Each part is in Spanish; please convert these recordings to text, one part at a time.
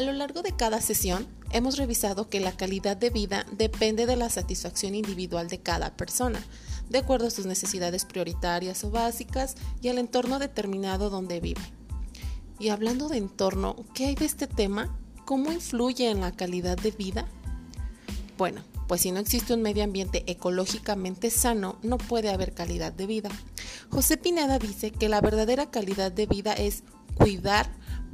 A lo largo de cada sesión, hemos revisado que la calidad de vida depende de la satisfacción individual de cada persona, de acuerdo a sus necesidades prioritarias o básicas y al entorno determinado donde vive. Y hablando de entorno, ¿qué hay de este tema? ¿Cómo influye en la calidad de vida? Bueno, pues si no existe un medio ambiente ecológicamente sano, no puede haber calidad de vida. José Pineda dice que la verdadera calidad de vida es cuidar,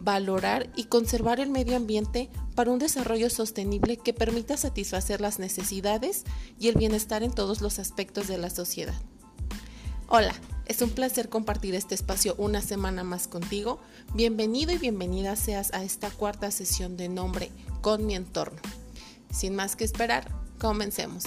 valorar y conservar el medio ambiente para un desarrollo sostenible que permita satisfacer las necesidades y el bienestar en todos los aspectos de la sociedad. Hola, es un placer compartir este espacio una semana más contigo. Bienvenido y bienvenida seas a esta cuarta sesión de nombre con mi entorno. Sin más que esperar, comencemos.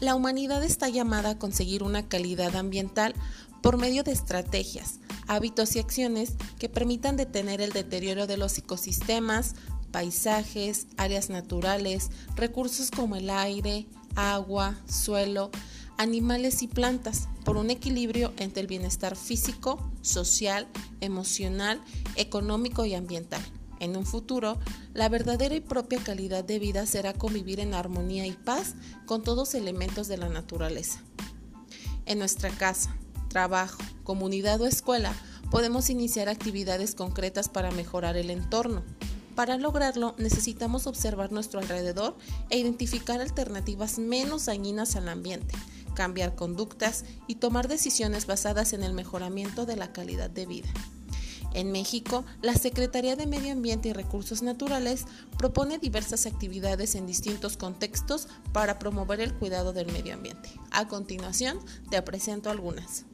La humanidad está llamada a conseguir una calidad ambiental por medio de estrategias, hábitos y acciones que permitan detener el deterioro de los ecosistemas, paisajes, áreas naturales, recursos como el aire, agua, suelo, animales y plantas, por un equilibrio entre el bienestar físico, social, emocional, económico y ambiental. En un futuro, la verdadera y propia calidad de vida será convivir en armonía y paz con todos elementos de la naturaleza. En nuestra casa, trabajo, comunidad o escuela, podemos iniciar actividades concretas para mejorar el entorno. Para lograrlo, necesitamos observar nuestro alrededor e identificar alternativas menos dañinas al ambiente, cambiar conductas y tomar decisiones basadas en el mejoramiento de la calidad de vida. En México, la Secretaría de Medio Ambiente y Recursos Naturales propone diversas actividades en distintos contextos para promover el cuidado del medio ambiente. A continuación, te presento algunas.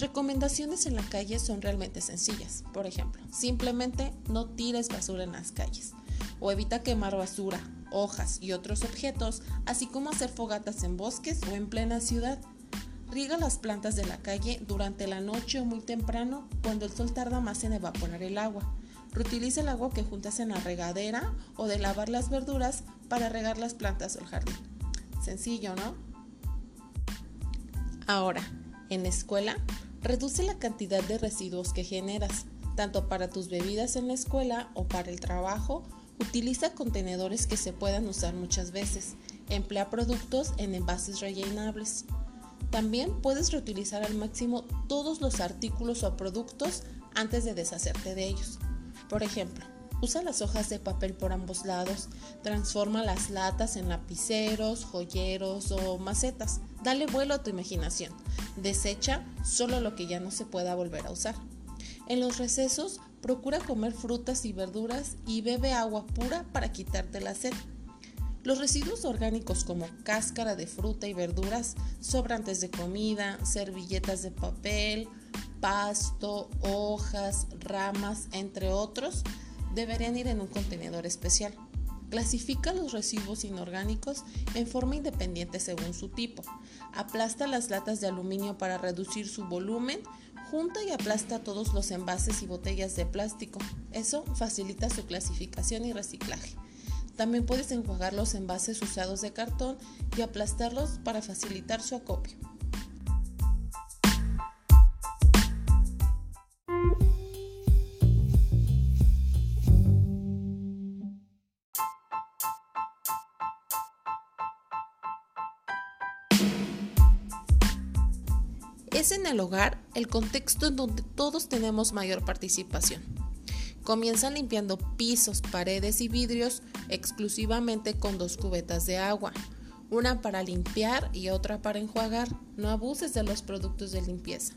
Recomendaciones en la calle son realmente sencillas. Por ejemplo, simplemente no tires basura en las calles o evita quemar basura, hojas y otros objetos, así como hacer fogatas en bosques o en plena ciudad. Riega las plantas de la calle durante la noche o muy temprano cuando el sol tarda más en evaporar el agua. Reutiliza el agua que juntas en la regadera o de lavar las verduras para regar las plantas o el jardín. Sencillo, ¿no? Ahora, en la escuela, reduce la cantidad de residuos que generas, tanto para tus bebidas en la escuela o para el trabajo. Utiliza contenedores que se puedan usar muchas veces. Emplea productos en envases rellenables. También puedes reutilizar al máximo todos los artículos o productos antes de deshacerte de ellos. Por ejemplo, Usa las hojas de papel por ambos lados, transforma las latas en lapiceros, joyeros o macetas. Dale vuelo a tu imaginación. Desecha solo lo que ya no se pueda volver a usar. En los recesos, procura comer frutas y verduras y bebe agua pura para quitarte la sed. Los residuos orgánicos como cáscara de fruta y verduras, sobrantes de comida, servilletas de papel, pasto, hojas, ramas, entre otros, deberían ir en un contenedor especial. Clasifica los residuos inorgánicos en forma independiente según su tipo. Aplasta las latas de aluminio para reducir su volumen. Junta y aplasta todos los envases y botellas de plástico. Eso facilita su clasificación y reciclaje. También puedes enjuagar los envases usados de cartón y aplastarlos para facilitar su acopio. El hogar el contexto en donde todos tenemos mayor participación. Comienza limpiando pisos, paredes y vidrios exclusivamente con dos cubetas de agua, una para limpiar y otra para enjuagar. No abuses de los productos de limpieza.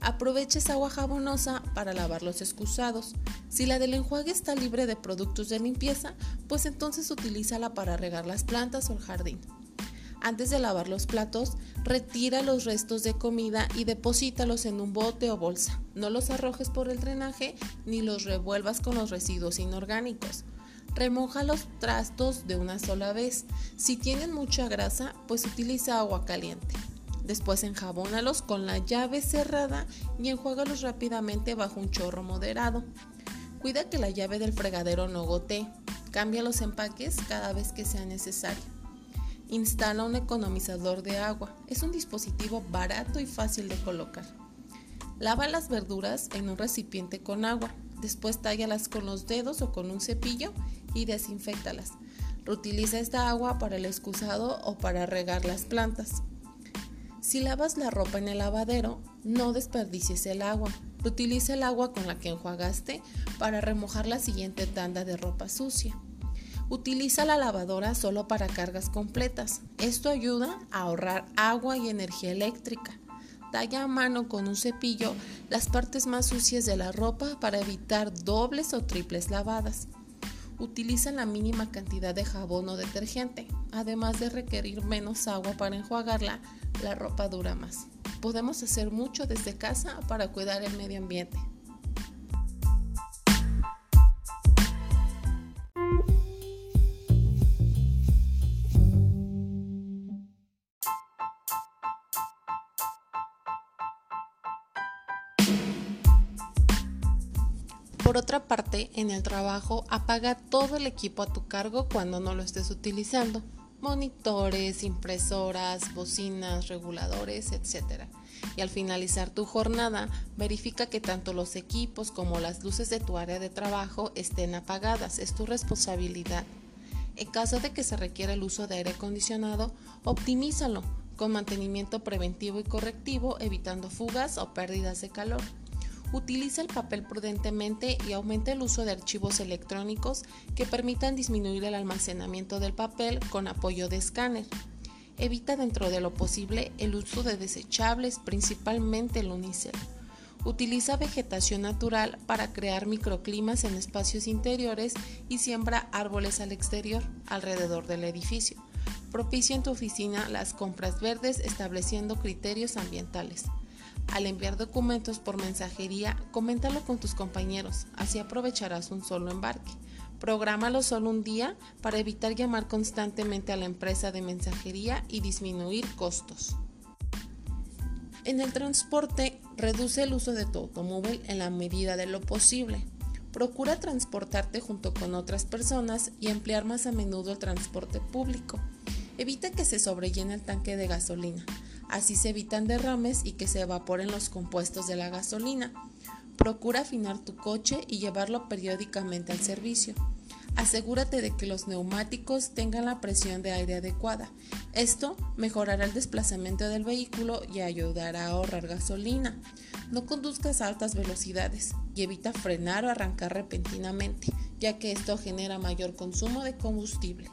Aprovecha esa agua jabonosa para lavar los excusados. Si la del enjuague está libre de productos de limpieza, pues entonces utilízala para regar las plantas o el jardín. Antes de lavar los platos, retira los restos de comida y deposítalos en un bote o bolsa. No los arrojes por el drenaje ni los revuelvas con los residuos inorgánicos. Remoja los trastos de una sola vez. Si tienen mucha grasa, pues utiliza agua caliente. Después enjabónalos con la llave cerrada y enjuágalos rápidamente bajo un chorro moderado. Cuida que la llave del fregadero no gotee. Cambia los empaques cada vez que sea necesario. Instala un economizador de agua. Es un dispositivo barato y fácil de colocar. Lava las verduras en un recipiente con agua. Después tállalas con los dedos o con un cepillo y desinfectalas. Reutiliza esta agua para el excusado o para regar las plantas. Si lavas la ropa en el lavadero, no desperdicies el agua. Utiliza el agua con la que enjuagaste para remojar la siguiente tanda de ropa sucia. Utiliza la lavadora solo para cargas completas. Esto ayuda a ahorrar agua y energía eléctrica. Talla a mano con un cepillo las partes más sucias de la ropa para evitar dobles o triples lavadas. Utiliza la mínima cantidad de jabón o detergente. Además de requerir menos agua para enjuagarla, la ropa dura más. Podemos hacer mucho desde casa para cuidar el medio ambiente. Por otra parte, en el trabajo, apaga todo el equipo a tu cargo cuando no lo estés utilizando. Monitores, impresoras, bocinas, reguladores, etc. Y al finalizar tu jornada, verifica que tanto los equipos como las luces de tu área de trabajo estén apagadas. Es tu responsabilidad. En caso de que se requiera el uso de aire acondicionado, optimízalo con mantenimiento preventivo y correctivo, evitando fugas o pérdidas de calor. Utiliza el papel prudentemente y aumenta el uso de archivos electrónicos que permitan disminuir el almacenamiento del papel con apoyo de escáner. Evita dentro de lo posible el uso de desechables, principalmente el unicel. Utiliza vegetación natural para crear microclimas en espacios interiores y siembra árboles al exterior, alrededor del edificio. Propicia en tu oficina las compras verdes estableciendo criterios ambientales. Al enviar documentos por mensajería, coméntalo con tus compañeros, así aprovecharás un solo embarque. Prográmalo solo un día para evitar llamar constantemente a la empresa de mensajería y disminuir costos. En el transporte, reduce el uso de tu automóvil en la medida de lo posible. Procura transportarte junto con otras personas y emplear más a menudo el transporte público. Evita que se sobrellene el tanque de gasolina. Así se evitan derrames y que se evaporen los compuestos de la gasolina. Procura afinar tu coche y llevarlo periódicamente al servicio. Asegúrate de que los neumáticos tengan la presión de aire adecuada. Esto mejorará el desplazamiento del vehículo y ayudará a ahorrar gasolina. No conduzcas a altas velocidades y evita frenar o arrancar repentinamente, ya que esto genera mayor consumo de combustible.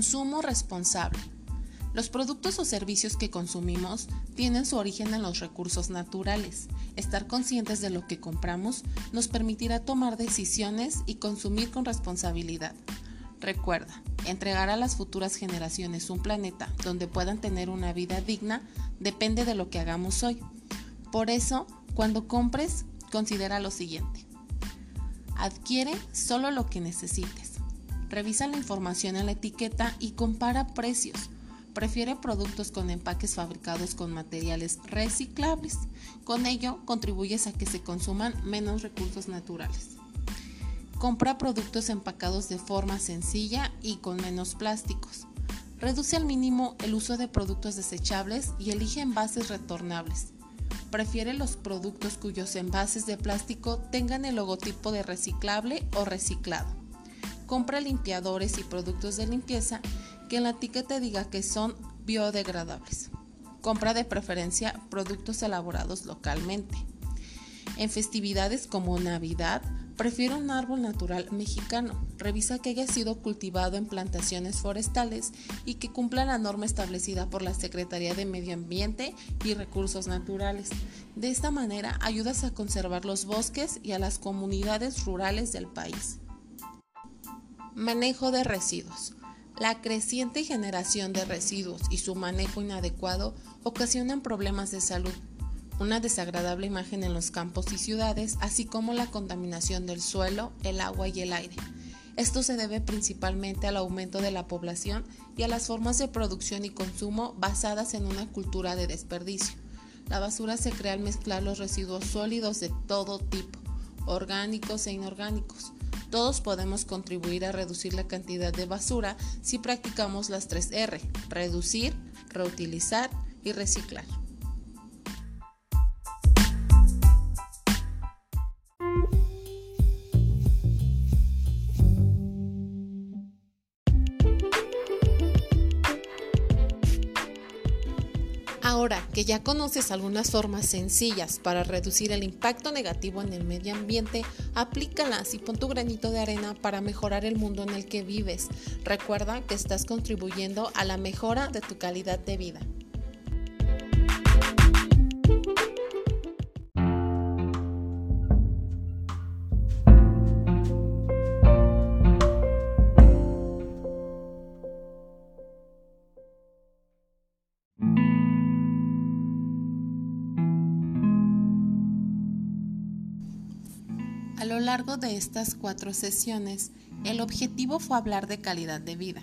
Consumo responsable. Los productos o servicios que consumimos tienen su origen en los recursos naturales. Estar conscientes de lo que compramos nos permitirá tomar decisiones y consumir con responsabilidad. Recuerda, entregar a las futuras generaciones un planeta donde puedan tener una vida digna depende de lo que hagamos hoy. Por eso, cuando compres, considera lo siguiente. Adquiere solo lo que necesites. Revisa la información en la etiqueta y compara precios. Prefiere productos con empaques fabricados con materiales reciclables. Con ello contribuyes a que se consuman menos recursos naturales. Compra productos empacados de forma sencilla y con menos plásticos. Reduce al mínimo el uso de productos desechables y elige envases retornables. Prefiere los productos cuyos envases de plástico tengan el logotipo de reciclable o reciclado. Compra limpiadores y productos de limpieza que en la etiqueta diga que son biodegradables. Compra de preferencia productos elaborados localmente. En festividades como Navidad, Prefiero un árbol natural mexicano. Revisa que haya sido cultivado en plantaciones forestales y que cumpla la norma establecida por la Secretaría de Medio Ambiente y Recursos Naturales. De esta manera ayudas a conservar los bosques y a las comunidades rurales del país. Manejo de residuos. La creciente generación de residuos y su manejo inadecuado ocasionan problemas de salud una desagradable imagen en los campos y ciudades, así como la contaminación del suelo, el agua y el aire. Esto se debe principalmente al aumento de la población y a las formas de producción y consumo basadas en una cultura de desperdicio. La basura se crea al mezclar los residuos sólidos de todo tipo, orgánicos e inorgánicos. Todos podemos contribuir a reducir la cantidad de basura si practicamos las tres R, reducir, reutilizar y reciclar. Ahora que ya conoces algunas formas sencillas para reducir el impacto negativo en el medio ambiente, aplícalas y pon tu granito de arena para mejorar el mundo en el que vives. Recuerda que estás contribuyendo a la mejora de tu calidad de vida. A lo largo de estas cuatro sesiones, el objetivo fue hablar de calidad de vida,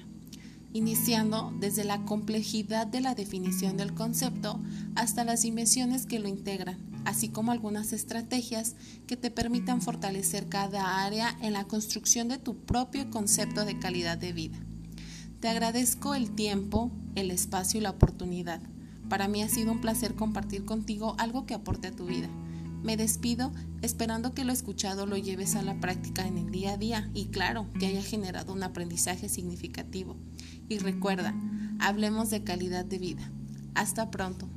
iniciando desde la complejidad de la definición del concepto hasta las dimensiones que lo integran, así como algunas estrategias que te permitan fortalecer cada área en la construcción de tu propio concepto de calidad de vida. Te agradezco el tiempo, el espacio y la oportunidad. Para mí ha sido un placer compartir contigo algo que aporte a tu vida. Me despido esperando que lo escuchado lo lleves a la práctica en el día a día y claro, que haya generado un aprendizaje significativo. Y recuerda, hablemos de calidad de vida. Hasta pronto.